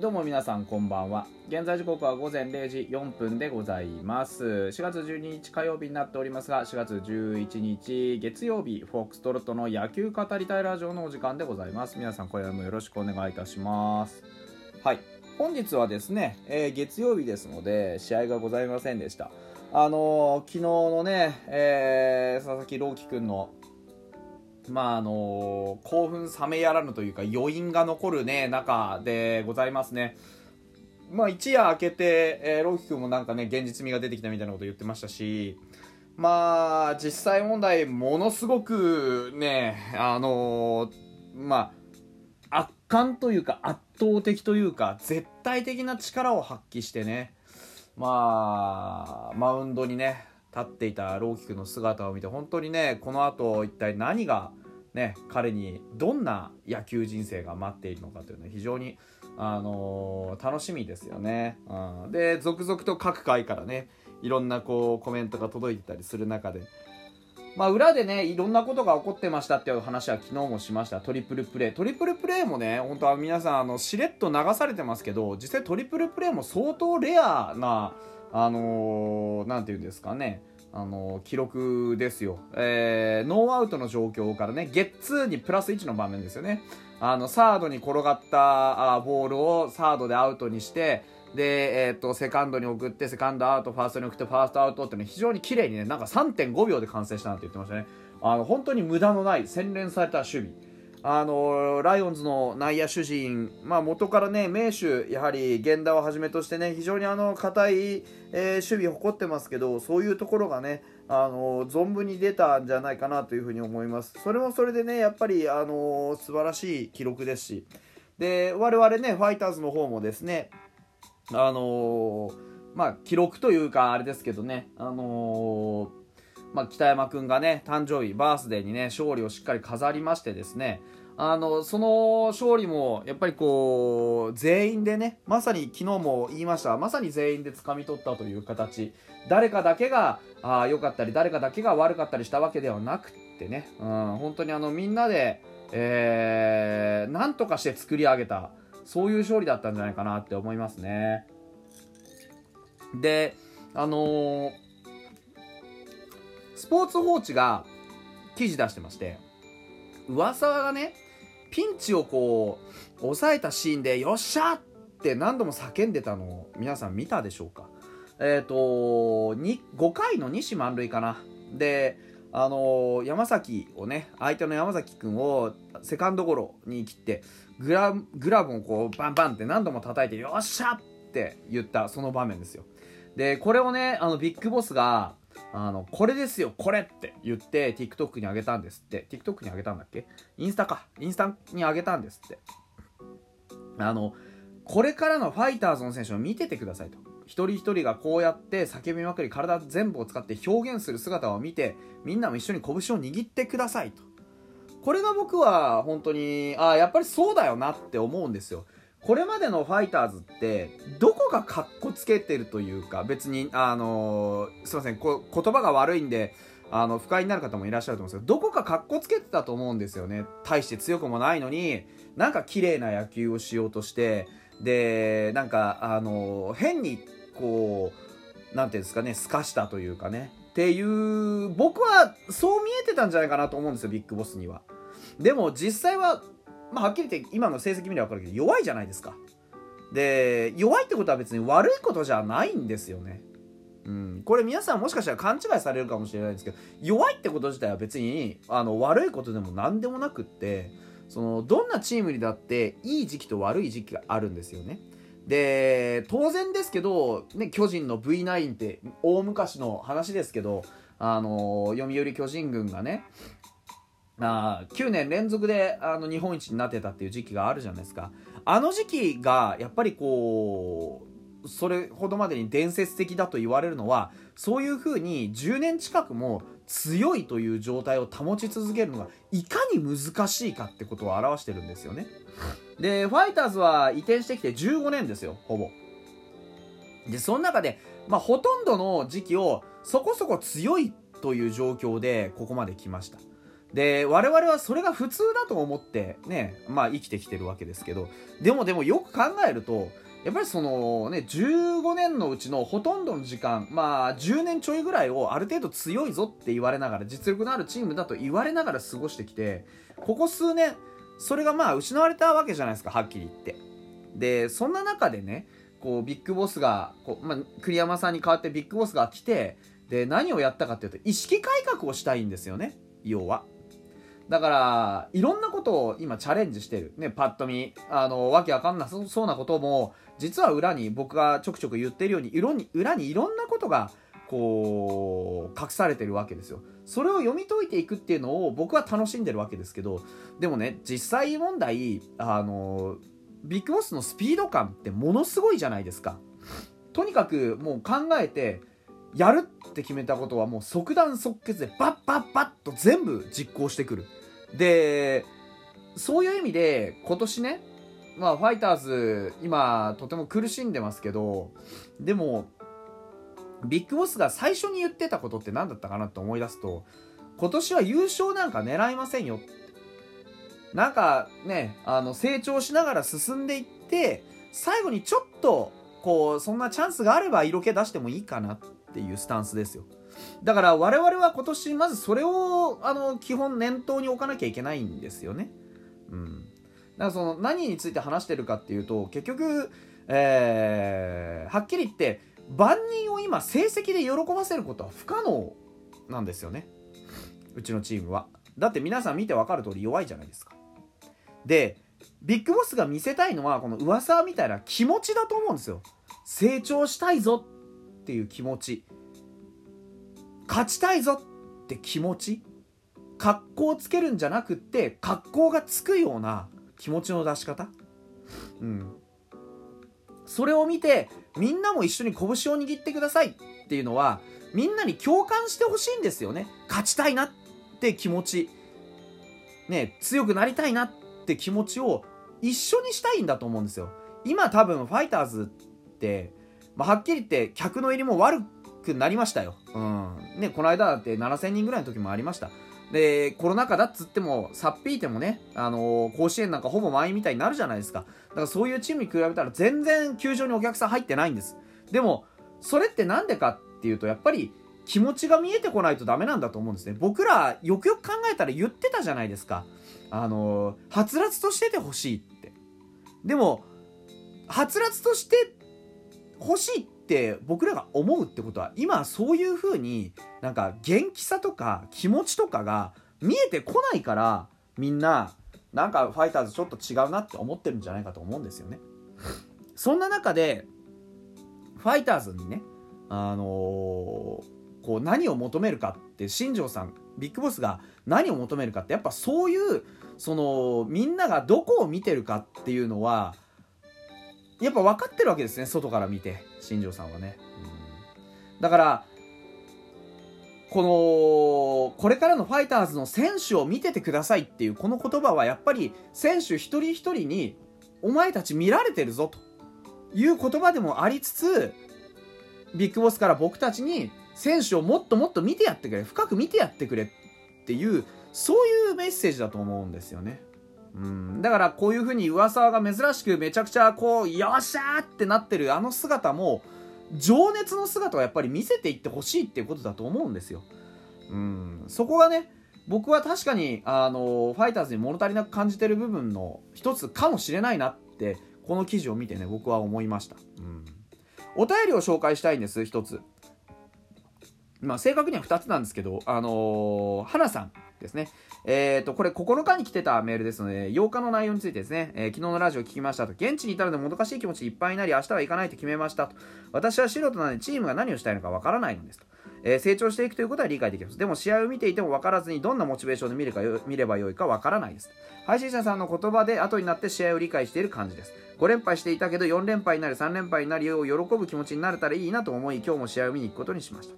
どうも皆さんこんばんは。現在時刻は午前0時4分でございます。4月12日火曜日になっておりますが、4月11日月曜日、フォックストロットの野球語りたいラジオのお時間でございます。皆さん、今夜もよろしくお願いいたします。はい、本日はですね、えー月曜日ですので、試合がございませんでした。あのー昨日のね、えー佐々木朗希君のまああの興奮冷めやらぬというか余韻が残るね中でございますね。まあ一夜明けて、えー、ロキ君もなんかね現実味が出てきたみたいなこと言ってましたしまあ実際問題ものすごくねあのーまあ圧巻というか圧倒的というか絶対的な力を発揮してねまあマウンドにね立っていた朗希君の姿を見て本当にねこの後一体何がね彼にどんな野球人生が待っているのかというのは非常にあのー楽しみですよね、うん、で続々と各界からねいろんなこうコメントが届いてたりする中でまあ裏でねいろんなことが起こってましたっていう話は昨日もしました。トリプルプレートリプルプレーもね本当は皆さんあのしれっと流されてますけど実際トリプルプレーも相当レアなあのーなんていうんですかね。あの記録ですよ、えーノーアウトの状況からねゲッツーにプラス1の場面ですよね。あのサードに転がったあーボールをサードでアウトにしてで、えー、とセカンドに送ってセカンドアウトファーストに送ってファーストアウトっていうの非常に綺麗にねなんか3.5秒で完成したなんて言ってましたね。あの本当に無駄のない洗練された守備。あのライオンズの内野手陣、まあ、元からね名手やはり源田をはじめとしてね非常にあの硬い、えー守備を誇ってますけどそういうところがねあの存分に出たんじゃないかなというふうに思います。それもそれでねやっぱりあの素晴らしい記録ですし。で我々ねファイターズの方もですねあのまあ記録というかあれですけどねあのまあ、北山君がね誕生日バースデーにね勝利をしっかり飾りましてですね。あのその勝利もやっぱりこう全員でねまさに昨日も言いました。まさに全員で掴み取ったという形。誰かだけがあ良かったり誰かだけが悪かったりしたわけではなくってね、うん、本当にあのみんなで、えー、なんとかして作り上げたそういう勝利だったんじゃないかなって思いますね。であのースポーツ報知が記事出してまして上沢がねピンチをこう抑えたシーンで「よっしゃ!」って何度も叫んでたのを皆さん見たでしょうかえっ、と5回の西満塁かなであの山崎をね相手の山崎君をセカンドゴロに切ってグラグラブをこうバンバンって何度も叩いて「よっしゃ!」って言ったその場面ですよでこれをねあのビッグボスがあのこれですよこれって言って TikTok に上げたんですって。TikTok に上げたんだっけ？インスタか。インスタに上げたんですって。あのこれからのファイターズの選手を見ててくださいと。一人一人がこうやって叫びまくり体全部を使って表現する姿を見てみんなも一緒に拳を握ってくださいと。これが僕は本当にああやっぱりそうだよなって思うんですよ。これまでのファイターズってどこがカッコつけてるというか別にあのすいませんこ言葉が悪いんであの不快になる方もいらっしゃると思うんですけどどこかカッコつけてたと思うんですよね。大して強くもないのになんか綺麗な野球をしようとしてでなんかあの変にこうなんていうんですかねすかしたというかね。っていう僕はそう見えてたんじゃないかなと思うんですよビッグボスには。でも実際はまあ、はっきり言って今の成績見れば分かるけど弱いじゃないですか。で弱いってことは別に悪いことじゃないんですよね。うん、これ皆さんもしかしたら勘違いされるかもしれないんですけど弱いってこと自体は別にあの悪いことでも何でもなくってそのどんなチームにだっていい時期と悪い時期があるんですよね。で当然ですけど、ね、巨人の V9 って大昔の話ですけどあの読売巨人軍がねあ9年連続であの日本一になってたっていう時期があるじゃないですか。あの時期がやっぱりこうそれほどまでに伝説的だと言われるのはそういうふうに10年近くも強いという状態を保ち続けるのがいかに難しいかってことを表してるんですよね。でファイターズは移転してきて15年ですよほぼ。でその中で、まあ、ほとんどの時期をそこそこ強いという状況でここまで来ました。で我々はそれが普通だと思ってねまあ生きてきてるわけですけどでもでもよく考えるとやっぱりそのね15年のうちのほとんどの時間まあ10年ちょいぐらいをある程度強いぞって言われながら実力のあるチームだと言われながら過ごしてきてここ数年それがまあ失われたわけじゃないですかはっきり言って。でそんな中でねこうビッグボスがこう、まあ、栗山さんに代わってビッグボスが来てで何をやったかっていうと意識改革をしたいんですよね要は。だからいろんなことを今チャレンジしてる。ねパッと見。あのわけわかんなそうなことも実は裏に僕がちょくちょく言ってるように色に裏にいろんなことがこう隠されてるわけですよ。それを読み解いていくっていうのを僕は楽しんでるわけですけどでもね実際問題あのビッグボスのスピード感ってものすごいじゃないですか。とにかくもう考えてやるって決めたことはもう即断即決でバッバッバッと全部実行してくる。でそういう意味で今年ねまあファイターズ今とても苦しんでますけどでもビッグボスが最初に言ってたことって何だったかなと思い出すと今年は優勝なんか狙いませんよ。なんかねあの成長しながら進んでいって最後にちょっとこうそんなチャンスがあれば色気出してもいいかなっていうスタンスですよ。だから我々は今年まずそれをあの基本念頭に置かなきゃいけないんですよね。うん。だからその何について話してるかっていうと結局、えー、はっきり言って万人を今成績で喜ばせることは不可能なんですよね。うちのチームは。だって皆さん見て分かる通り弱いじゃないですか。で、ビッグボスが見せたいのはこの噂みたいな気持ちだと思うんですよ。成長したいぞっていう気持ち。勝ちたいぞって気持ち格好をつけるんじゃなくって格好がつくような気持ちの出し方。うん。それを見てみんなも一緒に拳を握ってくださいっていうのはみんなに共感してほしいんですよね。勝ちたいなって気持ち。ね強くなりたいなって気持ちを一緒にしたいんだと思うんですよ。今多分ファイターズって、まあ、はっきり言って客の入りも悪くくなりましたよ。うん。ね、この間だって7000人ぐらいの時もありました。で、コロナ禍だっつっても、さっぴいてもね、あのー、甲子園なんかほぼ満員みたいになるじゃないですか。だからそういうチームに比べたら全然球場にお客さん入ってないんです。でも、それってなんでかっていうと、やっぱり気持ちが見えてこないとダメなんだと思うんですね。僕ら、よくよく考えたら言ってたじゃないですか。あのー、はつらつとしててほしいって。でも、はつらつとして欲しいって僕らが思うってことは今そういう風になんか元気さとか気持ちとかが見えてこないからみんななんかファイターズちょっと違うなって思ってるんじゃないかと思うんですよね。そんな中でファイターズにねあのー、こう何を求めるかって新庄さんビッグボスが何を求めるかってやっぱそういうそのみんながどこを見てるかっていうのはやっぱ分かってるわけですね外から見て新庄さんはね、うん、だからこのこれからのファイターズの選手を見ててくださいっていうこの言葉はやっぱり選手一人一人にお前たち見られてるぞという言葉でもありつつビッグボスから僕たちに選手をもっともっと見てやってくれ深く見てやってくれっていうそういうメッセージだと思うんですよね。うん、だからこういう風に噂が珍しくめちゃくちゃこうよっしゃーってなってるあの姿も情熱の姿をやっぱり見せていってほしいっていうことだと思うんですよ。うん、そこがね僕は確かにあのファイターズに物足りなく感じてる部分の一つかもしれないなってこの記事を見てね僕は思いました。うん、お便りを紹介したいんです一つ。まあ正確には2つなんですけどあのー、花さんですね。えっ、ー、と、これ9日に来てたメールですので、8日の内容についてですね、えー、昨日のラジオ聞きましたと、現地にいたのでもどかしい気持ちいっぱいになり、明日は行かないと決めましたと。私は素人なのでチームが何をしたいのかわからないのですと。えー、成長していくということは理解できます。でも試合を見ていても分からずにどんなモチベーションで見るか見ればよいか分からないです。配信者さんの言葉で後になって試合を理解している感じです。5連敗していたけど4連敗になり3連敗になりを喜ぶ気持ちになれたらいいなと思い今日も試合を見に行くことにしました。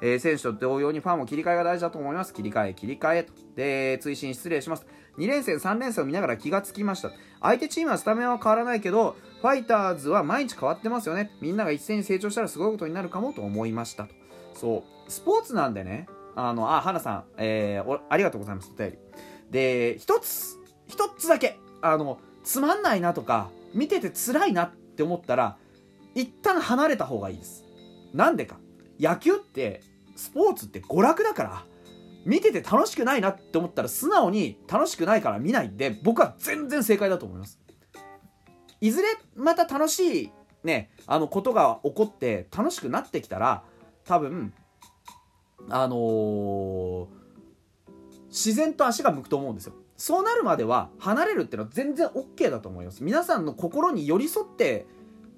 えー、選手と同様にファンも切り替えが大事だと思います。切り替え、切り替えと。で、追伸失礼します。2連戦、3連戦を見ながら気がつきました。相手チームはスタメンは変わらないけど、ファイターズは毎日変わってますよね。みんなが一斉に成長したらすごいことになるかもと思いましたと。そう。スポーツなんでね、あのあ花さん、えー、ありがとうございますお便りで一つ一つだけあのつまんないなとか見てて辛いなって思ったら一旦離れた方がいいですなんでか野球ってスポーツって娯楽だから見てて楽しくないなって思ったら素直に楽しくないから見ないんで僕は全然正解だと思います。いずれまた楽しいねあのことが起こって楽しくなってきたら多分あのー、自然と足が向くと思うんですよ。そうなるまでは離れるっていうのは全然 OK だと思います。皆さんの心に寄り添って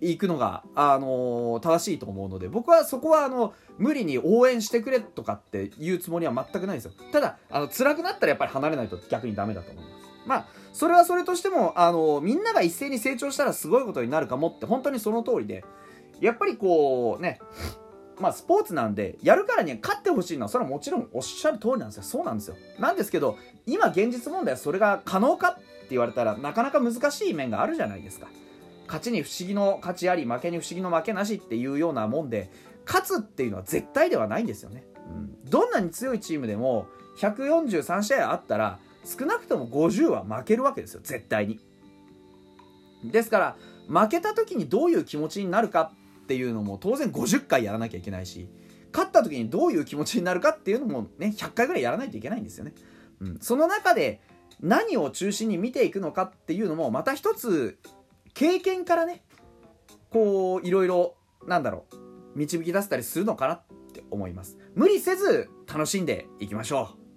いくのが、あのー、正しいと思うので僕はそこはあの無理に応援してくれとかっていうつもりは全くないですよ。ただあの辛くなったらやっぱり離れないと逆にダメだと思います。まあそれはそれとしてもあのみんなが一斉に成長したらすごいことになるかもって本当にその通りで。やっぱりこうねまあスポーツなんでやるからには勝ってほしいのはそれはもちろんおっしゃる通りなんですよそうなんですよ。なんですけど今現実問題はそれが可能かって言われたらなかなか難しい面があるじゃないですか。勝ちに不思議の勝ちあり負けに不思議の負けなしっていうようなもんで勝つっていうのは絶対ではないんですよね、うん、どんなに強いチームでも143試合あったら少なくとも50は負けるわけですよ絶対に。ですから負けた時にどういう気持ちになるかっていうのも当然50回やらなきゃいけないし勝った時にどういう気持ちになるかっていうのもね100回ぐらいやらないといけないんですよね、うん、その中で何を中心に見ていくのかっていうのもまた一つ経験からねこういろいろなんだろう導き出せたりするのかなって思います。無理せず楽しんでいきましょう。